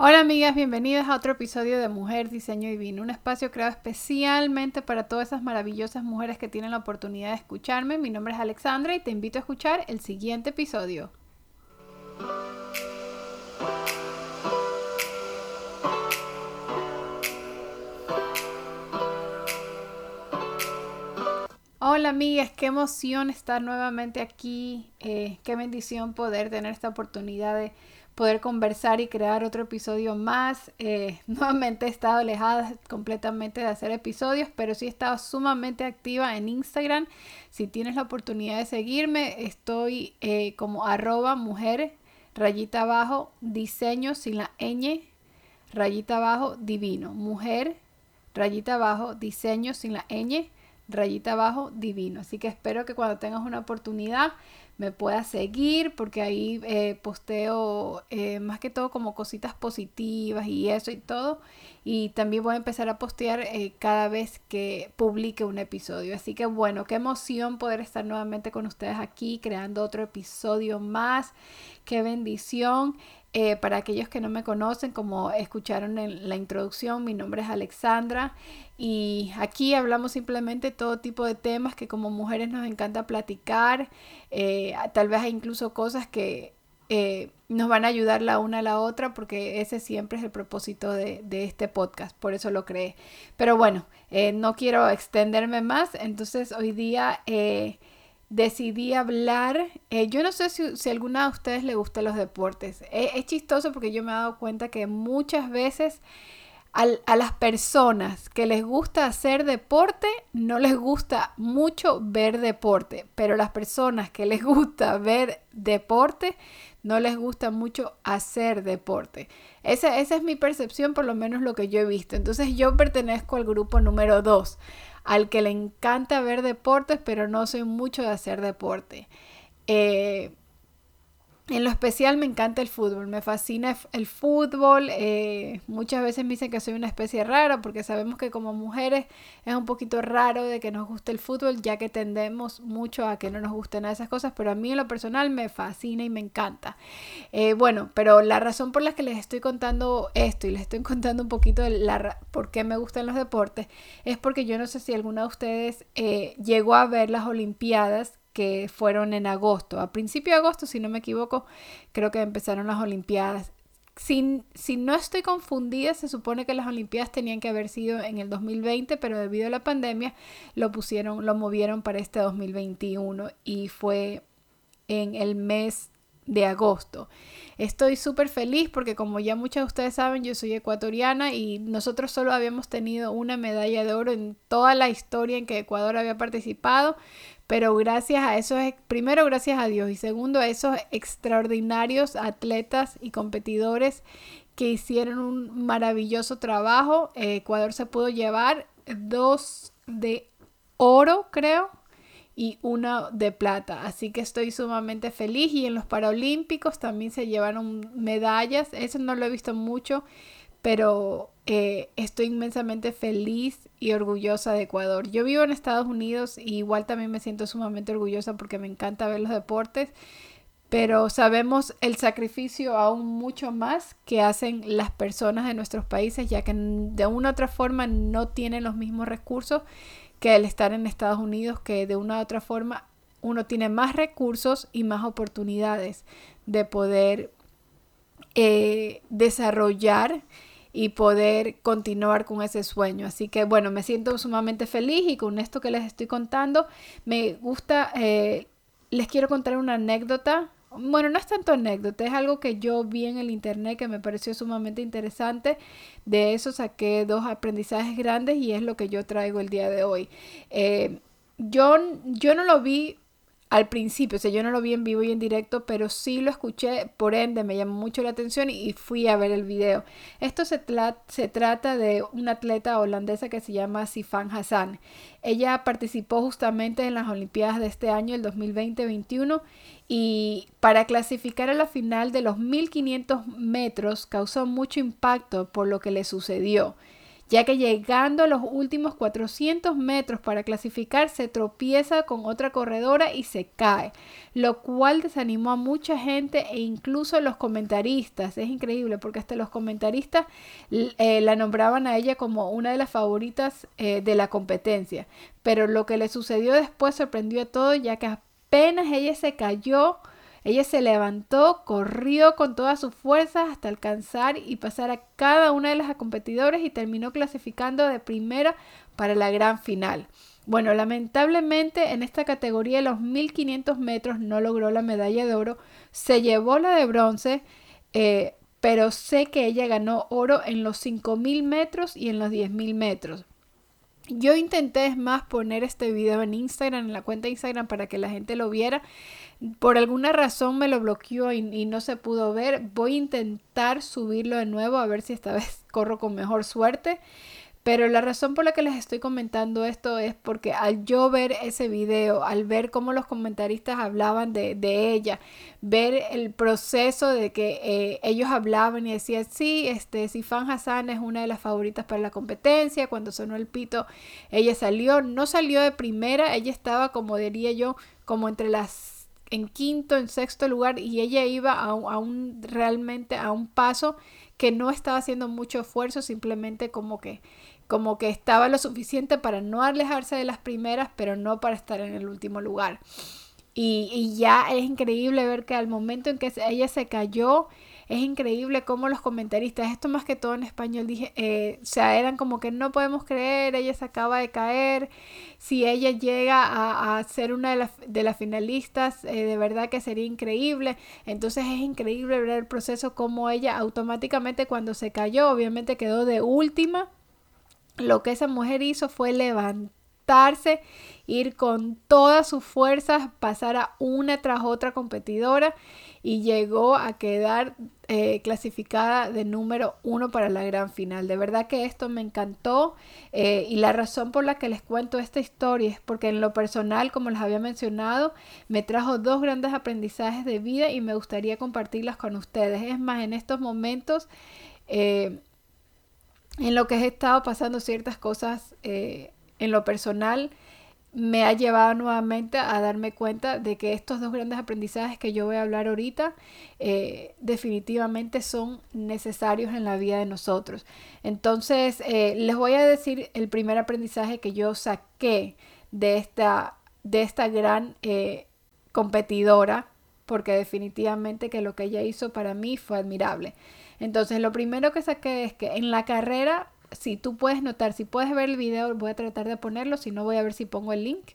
Hola amigas, bienvenidas a otro episodio de Mujer Diseño Divino, un espacio creado especialmente para todas esas maravillosas mujeres que tienen la oportunidad de escucharme. Mi nombre es Alexandra y te invito a escuchar el siguiente episodio. Hola amigas, qué emoción estar nuevamente aquí, eh, qué bendición poder tener esta oportunidad de poder conversar y crear otro episodio más. Eh, nuevamente he estado alejada completamente de hacer episodios, pero sí he estado sumamente activa en Instagram. Si tienes la oportunidad de seguirme, estoy eh, como arroba mujer rayita abajo diseño sin la ñ rayita abajo divino. Mujer rayita abajo diseño sin la ñ rayita abajo divino. Así que espero que cuando tengas una oportunidad me puedas seguir porque ahí eh, posteo eh, más que todo como cositas positivas y eso y todo. Y también voy a empezar a postear eh, cada vez que publique un episodio. Así que bueno, qué emoción poder estar nuevamente con ustedes aquí creando otro episodio más. Qué bendición. Eh, para aquellos que no me conocen, como escucharon en la introducción, mi nombre es Alexandra y aquí hablamos simplemente todo tipo de temas que como mujeres nos encanta platicar, eh, tal vez hay incluso cosas que eh, nos van a ayudar la una a la otra porque ese siempre es el propósito de, de este podcast, por eso lo creé. Pero bueno, no quiero extenderme más, entonces hoy día decidí hablar. Eh, yo no sé si, si, alguna de ustedes le gustan los deportes. Eh, es chistoso porque yo me he dado cuenta que muchas veces a las personas que les gusta hacer deporte no les gusta mucho ver deporte, pero las personas que les gusta ver deporte no les gusta mucho hacer deporte. Esa, esa es mi percepción, por lo menos lo que yo he visto. Entonces yo pertenezco al grupo número 2 al que le encanta ver deportes, pero no soy mucho de hacer deporte. Eh, en lo especial me encanta el fútbol, me fascina el fútbol. Eh, muchas veces me dicen que soy una especie rara porque sabemos que como mujeres es un poquito raro de que nos guste el fútbol ya que tendemos mucho a que no nos gusten esas cosas, pero a mí en lo personal me fascina y me encanta. Eh, bueno, pero la razón por la que les estoy contando esto y les estoy contando un poquito de la, por qué me gustan los deportes es porque yo no sé si alguna de ustedes eh, llegó a ver las Olimpiadas que fueron en agosto. A principio de agosto, si no me equivoco, creo que empezaron las Olimpiadas. Si, si, no estoy confundida, se supone que las Olimpiadas tenían que haber sido en el 2020, pero debido a la pandemia lo pusieron, lo movieron para este 2021 y fue en el mes de agosto. Estoy súper feliz porque como ya muchos de ustedes saben, yo soy ecuatoriana y nosotros solo habíamos tenido una medalla de oro en toda la historia en que Ecuador había participado, pero gracias a eso, primero gracias a Dios y segundo a esos extraordinarios atletas y competidores que hicieron un maravilloso trabajo, Ecuador se pudo llevar dos de oro, creo, y una de plata. Así que estoy sumamente feliz y en los Paralímpicos también se llevaron medallas. Eso no lo he visto mucho, pero estoy inmensamente feliz y orgullosa de Ecuador. Yo vivo en Estados Unidos y igual también me siento sumamente orgullosa porque me encanta ver los deportes, pero sabemos el sacrificio aún mucho más que hacen las personas de nuestros países, ya que de una u otra forma no tienen los mismos recursos que el estar en Estados Unidos, que de una u otra forma uno tiene más recursos y más oportunidades de poder eh, desarrollar y poder continuar con ese sueño. Así que bueno, me siento sumamente feliz y con esto que les estoy contando, me gusta, eh, les quiero contar una anécdota. Bueno, no es tanto anécdota, es algo que yo vi en el internet que me pareció sumamente interesante. De eso saqué dos aprendizajes grandes y es lo que yo traigo el día de hoy. Eh, yo, yo no lo vi al principio, o sea, yo no lo vi en vivo y en directo, pero sí lo escuché, por ende me llamó mucho la atención y, fui a ver el video. Esto se, se, trata de una atleta holandesa que se llama Sifan Hassan. Ella participó justamente en las Olimpiadas de este año, el 2020-21, y para clasificar a la final de los 1500 metros causó mucho impacto por lo que le sucedió ya que llegando a los últimos 400 metros para clasificar se tropieza con otra corredora y se cae, lo cual desanimó a mucha gente e incluso los comentaristas. Es increíble porque hasta los comentaristas eh, la nombraban a ella como una de las favoritas eh, de la competencia. Pero lo que le sucedió después sorprendió a todos ya que apenas ella se cayó, ella se levantó, corrió con todas sus fuerzas hasta alcanzar y pasar a cada una de las competidores y terminó clasificando de primera para la gran final. Bueno, lamentablemente en esta categoría de los 1500 metros no logró la medalla de oro, se llevó la de bronce, eh, pero sé que ella ganó oro en los 5000 metros y en los 10000 metros. Yo intenté es más poner este video en Instagram, en la cuenta de Instagram para que la gente lo viera. Por alguna razón me lo bloqueó y, y, no se pudo ver. Voy a intentar subirlo de nuevo a ver si esta vez corro con mejor suerte. Pero la razón por la que les estoy comentando esto es porque al yo ver ese video, al ver cómo los comentaristas hablaban de, ella, ver el proceso de que eh, ellos hablaban y decían, sí, este, Sifan Hassan es una de las favoritas para la competencia, cuando sonó el pito, ella salió, no salió de primera, ella estaba, como diría yo, como entre las en quinto, en sexto lugar y ella iba a, a un realmente a un paso que no estaba haciendo mucho esfuerzo, simplemente como que como que estaba lo suficiente para no alejarse de las primeras, pero no para estar en el último lugar. Y, ya es increíble ver que al momento en que ella se cayó, es increíble cómo los comentaristas, esto más que todo en español, dije, eh, eran como que no podemos creer, ella se acaba de caer, si ella llega a, ser una de, las, de las finalistas, eh, de verdad que sería increíble. Entonces es increíble ver el proceso como ella automáticamente cuando se cayó, obviamente quedó de última lo que esa mujer hizo fue levantarse, ir con todas sus fuerzas, pasar a una tras otra competidora y llegó a quedar eh, clasificada de número uno para la gran final. De verdad que esto me encantó eh, y la razón por la que les cuento esta historia es porque en lo personal, como les había mencionado, me trajo dos grandes aprendizajes de vida y me gustaría compartirlas con ustedes. Es más, en estos momentos... Eh, en lo que he estado pasando ciertas cosas eh, en lo personal, me ha llevado nuevamente a darme cuenta de que estos dos grandes aprendizajes que yo voy a hablar ahorita eh, definitivamente son necesarios en la vida de nosotros. Entonces, eh, les voy a decir el primer aprendizaje que yo saqué de esta, de esta gran competidora, porque definitivamente que lo que ella hizo para mí fue admirable. Entonces, lo primero que saqué es que en la carrera, si tú puedes notar, si puedes ver el video, voy a tratar de ponerlo, si no voy a ver si pongo el link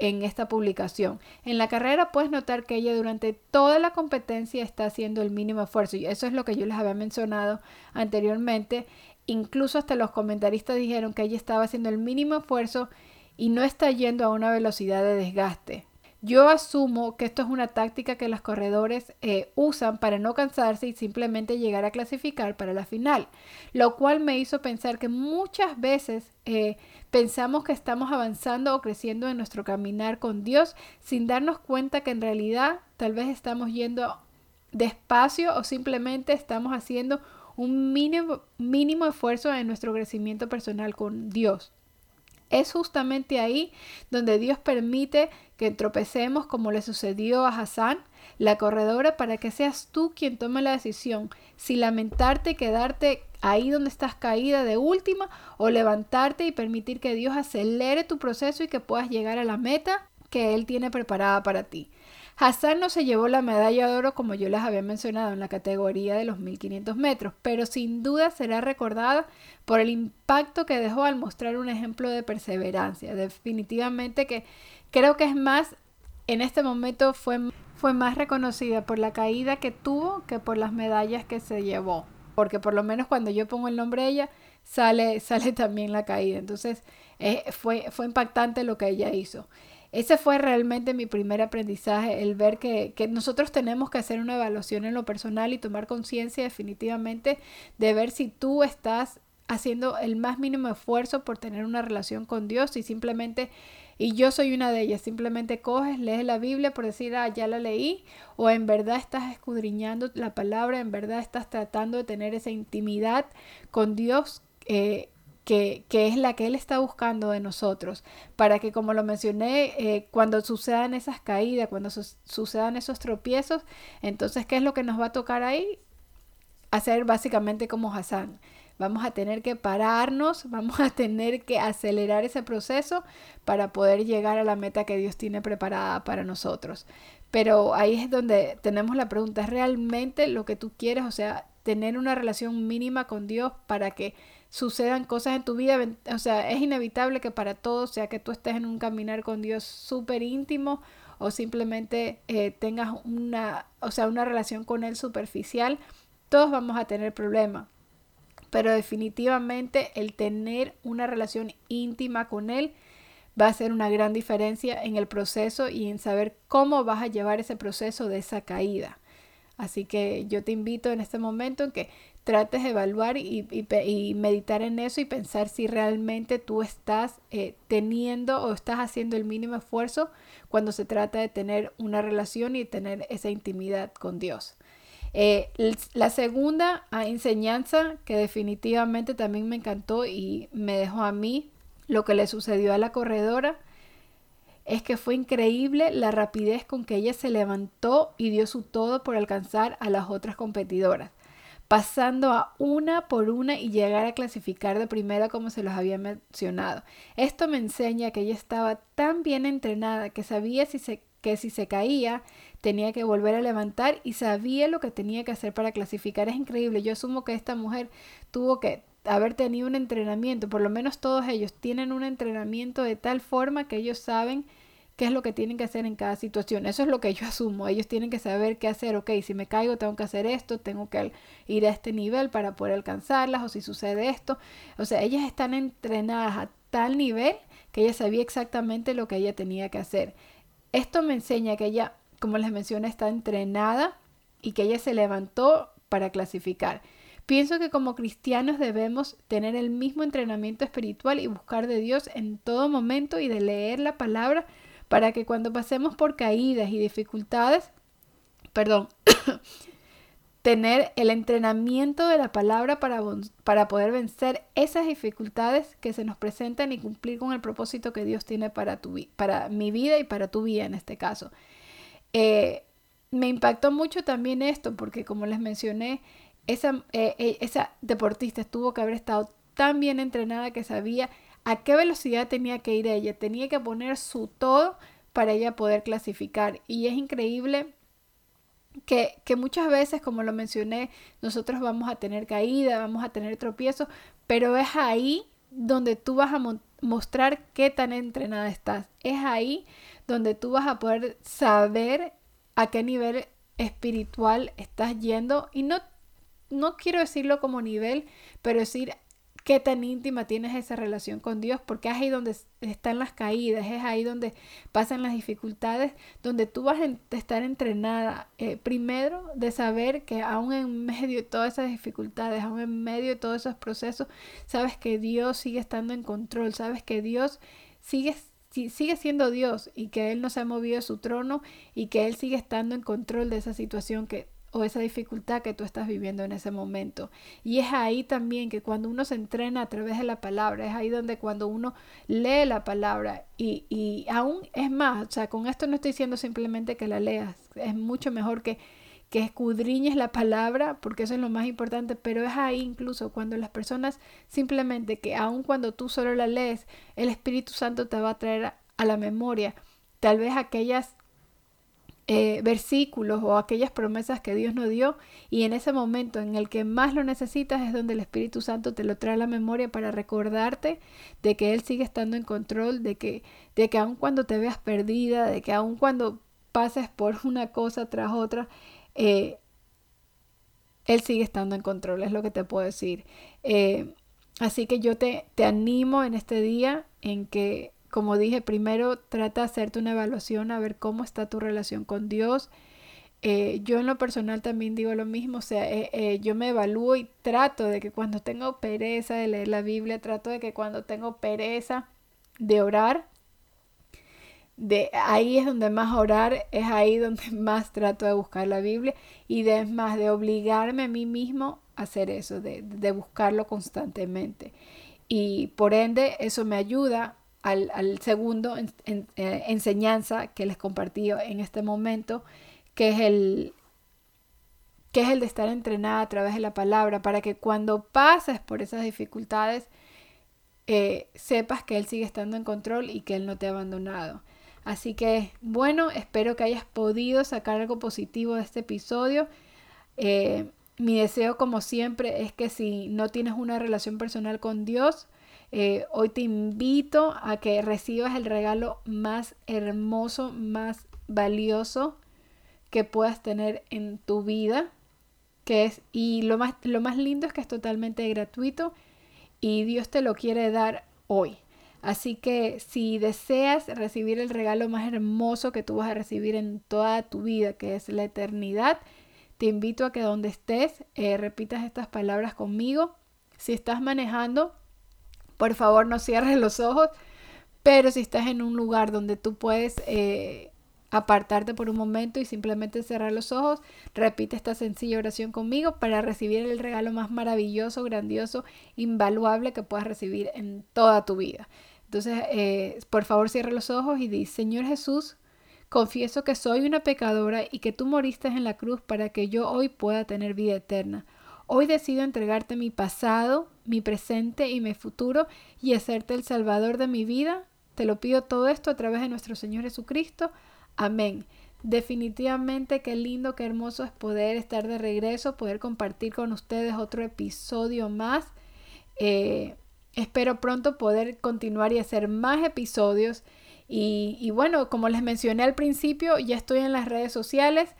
en esta publicación. En la carrera puedes notar que ella durante toda la competencia está haciendo el mínimo esfuerzo y eso es lo que yo les había mencionado anteriormente. Incluso hasta los comentaristas dijeron que ella estaba haciendo el mínimo esfuerzo y no está yendo a una velocidad de desgaste. Yo asumo que esto es una táctica que los corredores eh, usan para no cansarse y simplemente llegar a clasificar para la final, lo cual me hizo pensar que muchas veces eh, pensamos que estamos avanzando o creciendo en nuestro caminar con Dios sin darnos cuenta que en realidad tal vez estamos yendo despacio o simplemente estamos haciendo un mínimo, mínimo esfuerzo en nuestro crecimiento personal con Dios. Es justamente ahí donde Dios permite que tropecemos como le sucedió a Hassan, la corredora, para que seas tú quien tome la decisión, si lamentarte y quedarte ahí donde estás caída de última o levantarte y permitir que Dios acelere tu proceso y que puedas llegar a la meta que Él tiene preparada para ti. Hassan no se llevó la medalla de oro como yo les había mencionado en la categoría de los 1500 metros, pero sin duda será recordada por el impacto que dejó al mostrar un ejemplo de perseverancia. Definitivamente que creo que es más, en este momento fue, fue más reconocida por la caída que tuvo que por las medallas que se llevó. Porque por lo menos cuando yo pongo el nombre de ella, sale, sale también la caída. Entonces eh, fue, fue impactante lo que ella hizo. Ese fue realmente mi primer aprendizaje, el ver que, nosotros tenemos que hacer una evaluación en lo personal y tomar conciencia definitivamente de ver si tú estás haciendo el más mínimo esfuerzo por tener una relación con Dios y simplemente, y yo soy una de ellas, simplemente coges, lees la Biblia por decir, ah, ya la leí, o en verdad estás escudriñando la palabra, en verdad estás tratando de tener esa intimidad con Dios. Eh, que, es la que Él está buscando de nosotros, para que, como lo mencioné, eh, cuando sucedan esas caídas, cuando sucedan esos tropiezos, entonces, ¿qué es lo que nos va a tocar ahí? Hacer básicamente como Hassan. Vamos a tener que pararnos, vamos a tener que acelerar ese proceso para poder llegar a la meta que Dios tiene preparada para nosotros. Pero ahí es donde tenemos la pregunta, ¿es realmente lo que tú quieres? O sea, tener una relación mínima con Dios para que sucedan cosas en tu vida. O sea, es inevitable que para todos, sea que tú estés en un caminar con Dios súper íntimo o simplemente eh, tengas una, o sea, una relación con Él superficial, todos vamos a tener problemas. Pero definitivamente el tener una relación íntima con Él va a ser una gran diferencia en el proceso y en saber cómo vas a llevar ese proceso de esa caída. Así que yo te invito en este momento en que trates de evaluar y, meditar en eso y pensar si realmente tú estás eh, teniendo o estás haciendo el mínimo esfuerzo cuando se trata de tener una relación y tener esa intimidad con Dios. Eh, la segunda ah, enseñanza que definitivamente también me encantó y me dejó a mí lo que le sucedió a la corredora es que fue increíble la rapidez con que ella se levantó y dio su todo por alcanzar a las otras competidoras pasando a una por una y llegar a clasificar de primera como se los había mencionado. Esto me enseña que ella estaba tan bien entrenada que sabía si se, que si se caía tenía que volver a levantar y sabía lo que tenía que hacer para clasificar. Es increíble. Yo asumo que esta mujer tuvo que haber tenido un entrenamiento, por lo menos todos ellos tienen un entrenamiento de tal forma que ellos saben qué es lo que tienen que hacer en cada situación. Eso es lo que yo asumo. Ellos tienen que saber qué hacer. Ok, si me caigo tengo que hacer esto, tengo que ir a este nivel para poder alcanzarlas o si sucede esto. O sea, ellas están entrenadas a tal nivel que ella sabía exactamente lo que ella tenía que hacer. Esto me enseña que ella, como les mencioné, está entrenada y que ella se levantó para clasificar. Pienso que como cristianos debemos tener el mismo entrenamiento espiritual y buscar de Dios en todo momento y de leer la palabra para que cuando pasemos por caídas y dificultades, perdón, tener el entrenamiento de la palabra para, para poder vencer esas dificultades que se nos presentan y cumplir con el propósito que Dios tiene para, tu, para mi vida y para tu vida en este caso. Eh, me impactó mucho también esto porque como les mencioné, esa, eh, eh, esa deportista tuvo que haber estado tan bien entrenada que sabía a qué velocidad tenía que ir ella. Tenía que poner su todo para ella poder clasificar. Y es increíble que, que, muchas veces, como lo mencioné, nosotros vamos a tener caída, vamos a tener tropiezos, pero es ahí donde tú vas a mostrar qué tan entrenada estás. Es ahí donde tú vas a poder saber a qué nivel espiritual estás yendo y no no quiero decirlo como nivel, pero decir qué tan íntima tienes esa relación con Dios, porque es ahí donde están las caídas, es ahí donde pasan las dificultades, donde tú vas a estar entrenada, eh, primero de saber que aún en medio de todas esas dificultades, aún en medio de todos esos procesos, sabes que Dios sigue estando en control, sabes que Dios sigue sigue siendo Dios y que Él no se ha movido de su trono y que Él sigue estando en control de esa situación que o esa dificultad que tú estás viviendo en ese momento. Y es ahí también que cuando uno se entrena a través de la palabra, es ahí donde cuando uno lee la palabra y, y aún es más, o sea, con esto no estoy diciendo simplemente que la leas, es mucho mejor que, que escudriñes la palabra, porque eso es lo más importante, pero es ahí incluso cuando las personas simplemente que aun cuando tú solo la lees, el Espíritu Santo te va a traer a la memoria tal vez aquellas eh, versículos o aquellas promesas que Dios nos dio y en ese momento en el que más lo necesitas es donde el Espíritu Santo te lo trae a la memoria para recordarte de que Él sigue estando en control, de que, de que aun cuando te veas perdida, de que aun cuando pases por una cosa tras otra, eh, Él sigue estando en control, es lo que te puedo decir. Eh, así que yo te, te animo en este día en que como dije, primero trata de hacerte una evaluación a ver cómo está tu relación con Dios. Eh, yo en lo personal también digo lo mismo, o sea, eh, eh, yo me evalúo y trato de que cuando tengo pereza de leer la Biblia, trato de que cuando tengo pereza de orar, de ahí es donde más orar, es ahí donde más trato de buscar la Biblia y de más de obligarme a mí mismo a hacer eso, de, de buscarlo constantemente. y por ende eso me ayuda al, segundo eh, enseñanza que les compartí en este momento, que es el que es el de estar entrenada a través de la palabra, para que cuando pases por esas dificultades, eh, sepas que Él sigue estando en control y que Él no te ha abandonado. Así que bueno, espero que hayas podido sacar algo positivo de este episodio. Eh, mi deseo, como siempre, es que si no tienes una relación personal con Dios, eh, hoy te invito a que recibas el regalo más hermoso, más valioso que puedas tener en tu vida, que es, y lo más, lo más lindo es que es totalmente gratuito y Dios te lo quiere dar hoy. Así que si deseas recibir el regalo más hermoso que tú vas a recibir en toda tu vida, que es la eternidad, te invito a que donde estés eh, repitas estas palabras conmigo. Si estás manejando, por favor no cierres los ojos, pero si estás en un lugar donde tú puedes eh, apartarte por un momento y simplemente cerrar los ojos, repite esta sencilla oración conmigo para recibir el regalo más maravilloso, grandioso, invaluable que puedas recibir en toda tu vida. Entonces, eh, por favor, cierra los ojos y di, Señor Jesús, confieso que soy una pecadora y que tú moriste en la cruz para que yo hoy pueda tener vida eterna. Hoy decido entregarte mi pasado, mi presente y mi futuro y hacerte el Salvador de mi vida. Te lo pido todo esto a través de nuestro Señor Jesucristo. Amén. Definitivamente qué lindo, qué hermoso es poder estar de regreso, poder compartir con ustedes otro episodio más. Eh, espero pronto poder continuar y hacer más episodios. Y, y, bueno, como les mencioné al principio, ya estoy en las redes sociales.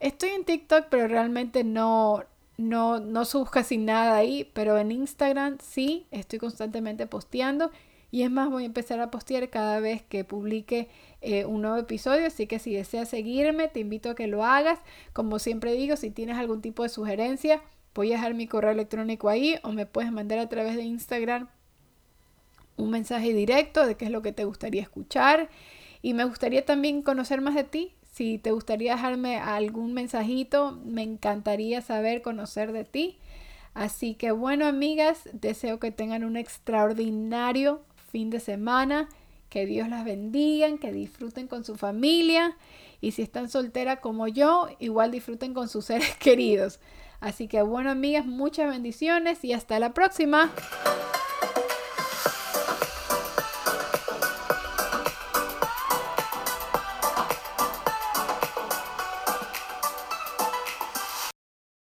Estoy en TikTok, pero realmente no, no, no subo casi nada ahí, pero en Instagram sí, estoy constantemente posteando. Y es más, voy a empezar a postear cada vez que publique eh, un nuevo episodio. Así que si deseas seguirme, te invito a que lo hagas. Como siempre digo, si tienes algún tipo de sugerencia, voy a dejar mi correo electrónico ahí o me puedes mandar a través de Instagram un mensaje directo de qué es lo que te gustaría escuchar. Y me gustaría también conocer más de ti. Si te gustaría dejarme algún mensajito, me encantaría saber, conocer de ti. Así que bueno, amigas, deseo que tengan un extraordinario fin de semana. Que Dios las bendiga, que disfruten con su familia. Y si están solteras como yo, igual disfruten con sus seres queridos. Así que bueno, amigas, muchas bendiciones y hasta la próxima.